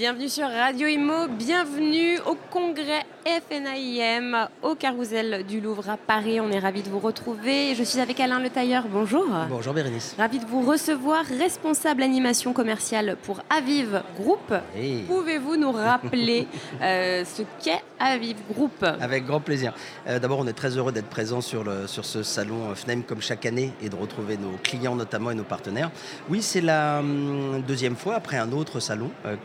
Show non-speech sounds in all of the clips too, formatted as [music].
Bienvenue sur Radio Imo, bienvenue au congrès FNAIM au Carousel du Louvre à Paris. On est ravis de vous retrouver. Je suis avec Alain Le Tailleur. Bonjour. Bonjour Bérénice. Ravi de vous recevoir, responsable animation commerciale pour Aviv Group. Pouvez-vous nous rappeler [laughs] euh, ce qu'est Aviv Group? Avec grand plaisir. Euh, d'abord, on est très heureux d'être présent sur, le, sur ce salon FNAIM comme chaque année et de retrouver nos clients notamment et nos partenaires. Oui, c'est la hum, deuxième fois après un autre salon euh,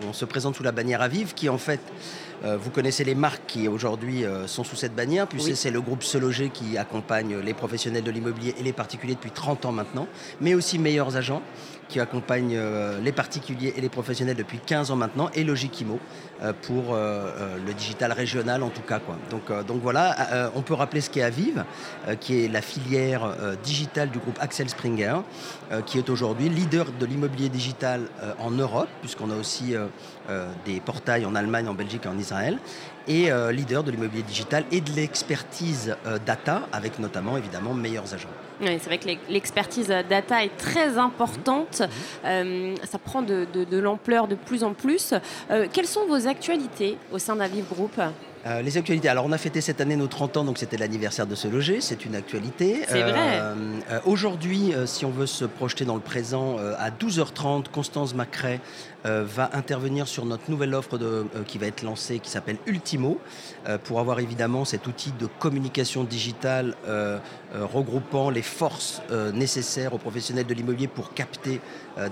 qu'on se présente sous la bannière Aviv qui en fait euh, vous connaissez les marques qui aujourd'hui euh, sont sous cette bannière, puisque c'est le groupe Se Loger qui accompagne les professionnels de l'immobilier et les particuliers depuis 30 ans maintenant, mais aussi Meilleurs Agents qui accompagne euh, les particuliers et les professionnels depuis 15 ans maintenant, et Logikimo pour le digital régional en tout cas. Quoi. Donc, donc voilà, on peut rappeler ce qu'est Aviv, qui est la filière digitale du groupe Axel Springer, qui est aujourd'hui leader de l'immobilier digital en Europe, puisqu'on a aussi des portails en Allemagne, en Belgique et en Israël et euh, leader de l'immobilier digital et de l'expertise euh, data, avec notamment évidemment meilleurs agents. Oui, c'est vrai que l'expertise data est très importante. Mhm. Euh, ça prend de, l'ampleur de plus en plus. quelles sont vos actualités au sein d'Aviv Group? Les actualités. Alors, on a fêté cette année nos 30 ans, donc c'était l'anniversaire de Se Loger. C'est une actualité. C'est vrai. Aujourd'hui, si on veut se projeter dans le présent, à 12h30, Constance Macrae euh, va intervenir sur notre nouvelle offre de, euh, qui va être lancée, qui s'appelle Ultimo, euh, pour avoir évidemment cet outil de communication digitale regroupant les forces nécessaires aux professionnels de l'immobilier pour capter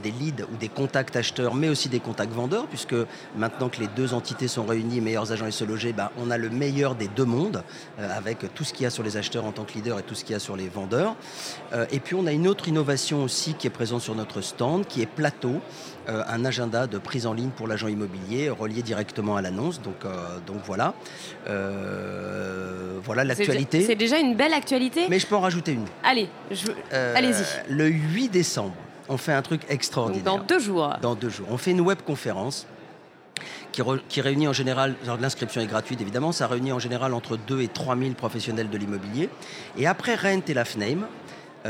des leads ou des contacts acheteurs, mais aussi des contacts vendeurs, puisque maintenant que les deux entités sont réunies, meilleurs agents et se loger, bah, on a le meilleur des deux mondes, avec tout ce qu'il y a sur les acheteurs en tant que leader et tout ce qu'il y a sur les vendeurs. et puis on a une autre innovation aussi qui est présente sur notre stand, qui est Plateau, un agenda de prise en ligne pour l'agent immobilier relié directement à l'annonce. Donc, euh, donc voilà. Euh, voilà l'actualité. C'est déjà une belle actualité? Mais je peux en rajouter une. Allez, euh, allez-y. Le 8 décembre, on fait un truc extraordinaire. dans deux jours. Dans deux jours. On fait une web Qui, réunit en général, l'inscription est gratuite évidemment, ça réunit en général entre 2 et 3 000 professionnels de l'immobilier. Et après Rent et la FNAME, euh,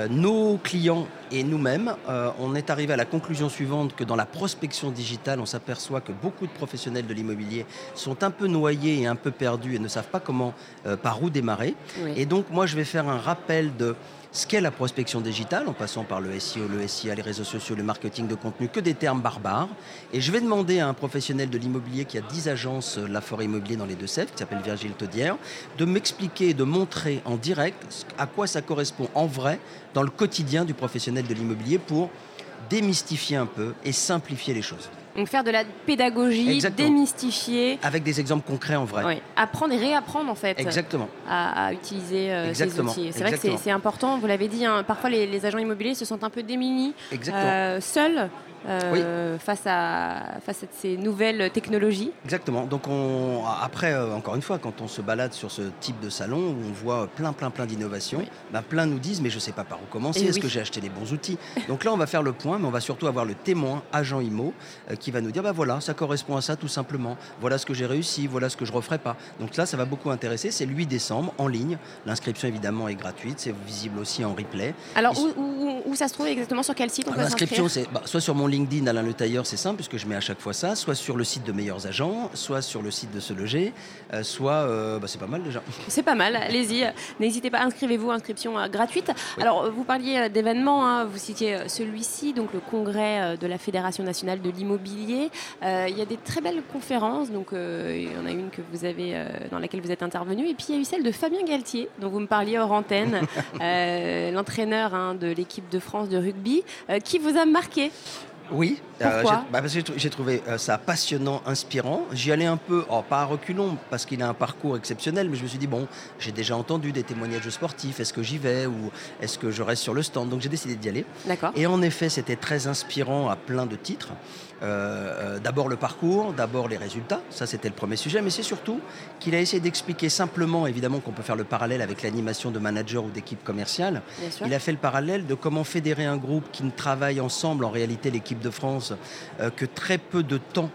nos clients et nous-mêmes, euh, on est arrivé à la conclusion suivante que dans la prospection digitale, on s'aperçoit que beaucoup de professionnels de l'immobilier sont un peu noyés et un peu perdus et ne savent pas comment, euh, par où démarrer. Et donc, moi, je vais faire un rappel de ce qu'est la prospection digitale, en passant par le SEO, le SIA, les réseaux sociaux, le marketing de contenu, que des termes barbares. Et je vais demander à un professionnel de l'immobilier qui a 10 agences euh, La Forêt Immobilier dans les Deux-Sèvres, qui s'appelle Virgile Taudière, de m'expliquer et de montrer en direct à quoi ça correspond en vrai dans le quotidien du professionnel de l'immobilier pour démystifier un peu et simplifier les choses. Donc faire de la pédagogie, démystifier. Avec des exemples concrets en vrai. Oui. Apprendre et réapprendre en fait. Exactement. À, utiliser euh, ces outils. C'est vrai que c'est important, vous l'avez dit, hein. parfois les, agents immobiliers se sentent un peu démunis, euh, seuls euh, face, à, face à ces nouvelles technologies. Exactement. Donc on, après, euh, encore une fois, quand on se balade sur ce type de salon où on voit plein, plein, plein d'innovations, ben, plein nous disent mais je ne sais pas par où commencer, est-ce que j'ai acheté les bons outils? Donc là, on va faire le point, mais on va surtout avoir le témoin, agent IMO, euh, qui va nous dire bah voilà, ça correspond à ça tout simplement. Voilà ce que j'ai réussi, voilà ce que je ne referai pas. Donc là, ça va beaucoup intéresser. C'est le 8 décembre en ligne. L'inscription évidemment est gratuite, c'est visible aussi en replay. Alors où, ça se trouve exactement? Sur quel site on peut L'inscription, c'est bah, soit sur mon LinkedIn Alain Le Tailleur, c'est simple puisque je mets à chaque fois ça, soit sur le site de Meilleurs Agents, soit sur le site de Se Loger, euh, soit euh, bah, c'est pas mal déjà. [laughs] C'est pas mal, allez-y, n'hésitez pas, inscrivez-vous, inscription euh, gratuite. Alors vous parliez d'événements, hein, vous citiez celui-ci, donc le congrès de la Fédération nationale de l'immobilier. il y a des très belles conférences, donc il y en a une que vous avez dans laquelle vous êtes intervenu, et puis il y a eu celle de Fabien Galtier, dont vous me parliez hors antenne, [laughs] l'entraîneur hein, de l'équipe de France de rugby, qui vous a marqué oui, euh, Pourquoi? bah, parce que j'ai trouvé euh, ça passionnant, inspirant. J'y allais un peu, oh, pas à reculons, parce qu'il a un parcours exceptionnel, mais je me suis dit, bon, j'ai déjà entendu des témoignages sportifs, est-ce que j'y vais ou est-ce que je reste sur le stand? Donc j'ai décidé d'y aller. D'accord. Et en effet, c'était très inspirant à plein de titres. Euh, d'abord le parcours, d'abord les résultats, ça c'était le premier sujet, mais c'est surtout qu'il a essayé d'expliquer simplement, évidemment qu'on peut faire le parallèle avec l'animation de manager ou d'équipe commerciale, il a fait le parallèle de comment fédérer un groupe qui ne travaille ensemble, en réalité l'équipe de France, euh, que très peu de temps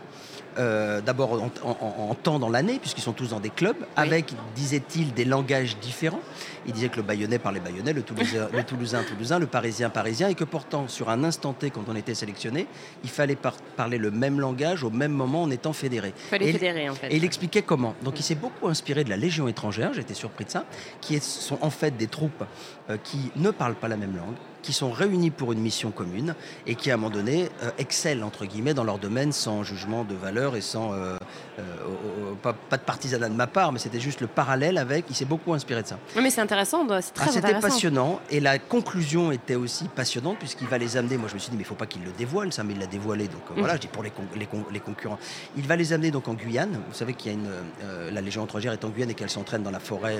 euh, d'abord en, temps dans l'année, puisqu'ils sont tous dans des clubs, avec, disait-il, des langages différents. Il disait que le Bayonnais parlait Bayonnais, le Toulousain, [laughs] le Toulousain, Toulousain, le Parisien, Parisien, et que pourtant, sur un instant T, quand on était sélectionné, il fallait parler le même langage au même moment en étant fédéré. Il fallait fédérer, en fait. Et il expliquait comment. Donc, il s'est beaucoup inspiré de la Légion étrangère, j'étais surpris de ça, qui sont en fait des troupes euh, qui ne parlent pas la même langue, qui sont réunis pour une mission commune et qui, à un moment donné, euh, excellent, entre guillemets, dans leur domaine sans jugement de valeur et sans. Euh, euh, pas, de partisanat de ma part, mais c'était juste le parallèle avec. Il s'est beaucoup inspiré de ça. Oui, mais c'est intéressant, c'est très ah, C'était passionnant et la conclusion était aussi passionnante puisqu'il va les amener. Moi, je me suis dit, mais il ne faut pas qu'il le dévoile, ça, mais il l'a dévoilé. Donc voilà, mm. je dis pour les, les, concurrents. Il va les amener donc en Guyane. Vous savez qu'il y a une. la Légion étrangère est en Guyane et qu'elle s'entraîne dans la forêt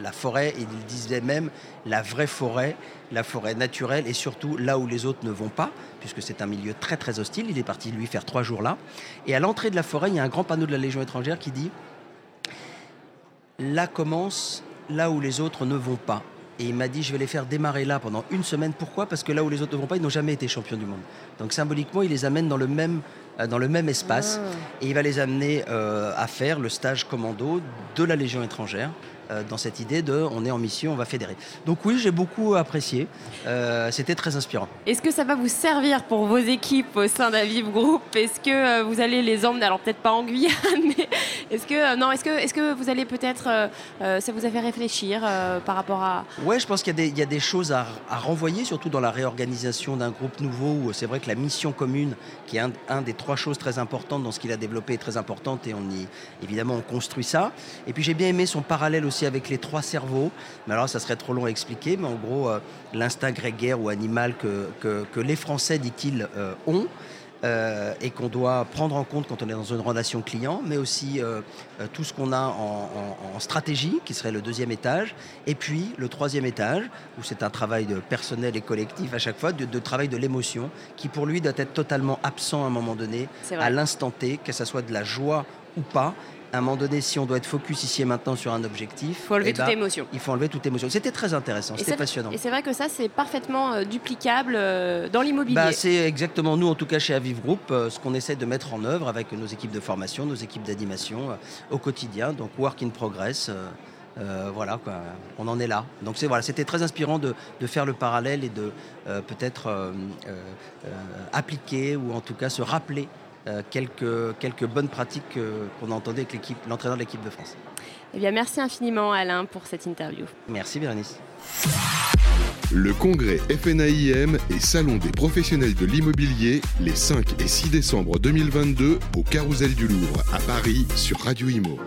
la forêt, et il disait même la vraie forêt, la forêt naturelle, et surtout là où les autres ne vont pas, puisque c'est un milieu très très hostile. Il est parti lui faire trois jours là. Et à l'entrée de la forêt, il y a un grand panneau de la Légion étrangère qui dit Là commence là où les autres ne vont pas. Et il m'a dit, je vais les faire démarrer là pendant une semaine. Pourquoi? Parce que là où les autres ne vont pas, ils n'ont jamais été champions du monde. Donc symboliquement, il les amène dans le même, dans le même espace. Ah. Et il va les amener euh, à faire le stage commando de la Légion étrangère. Euh, dans cette idée de on est en mission, on va fédérer. Donc oui, j'ai beaucoup apprécié. Euh, c'était très inspirant. Est-ce que ça va vous servir pour vos équipes au sein d'Aviv Group? Est-ce que euh, vous allez les emmener, alors peut-être pas en Guyane, [laughs] mais est-ce que non, est-ce que est-ce que vous allez peut-être ça vous a fait réfléchir par rapport à Ouais, je pense qu'il y, a des choses à, renvoyer, surtout dans la réorganisation d'un groupe nouveau où c'est vrai que la mission commune, qui est un, des trois choses très importantes dans ce qu'il a développé, très importante et on y évidemment on construit ça. Et puis j'ai bien aimé son parallèle aussi avec les trois cerveaux. Mais alors, ça serait trop long à expliquer, mais en gros, euh, l'instinct grégaire ou animal que, que, les Français, dit-il, euh, ont. Euh, et qu'on doit prendre en compte quand on est dans une relation client, mais aussi tout ce qu'on a en, stratégie, qui serait le deuxième étage, et puis le troisième étage, où c'est un travail de personnel et collectif à chaque fois, de, de travail de l'émotion, qui pour lui doit être totalement absent à un moment donné, à l'instant T, que ce soit de la joie ou pas, à un moment donné, si on doit être focus ici et maintenant sur un objectif, il faut enlever eh toute ben, émotion. Il faut enlever toute émotion. C'était très intéressant, c'était passionnant. Et c'est vrai que ça, c'est parfaitement euh, duplicable euh, dans l'immobilier. Bah, c'est exactement nous, en tout cas chez Aviv Group, euh, ce qu'on essaie de mettre en œuvre avec nos équipes de formation, nos équipes d'animation au quotidien. Donc, work in progress. voilà, quoi. on en est là. Donc c'est voilà, c'était très inspirant de, de, faire le parallèle et de peut-être appliquer ou en tout cas se rappeler quelques, quelques bonnes pratiques qu'on a entendues avec l'entraîneur de l'équipe de France. Eh bien, merci infiniment Alain pour cette interview. Merci Bérénice. Le congrès FNAIM et Salon des professionnels de l'immobilier les 5 et 6 décembre 2022 au Carousel du Louvre à Paris sur Radio Imo.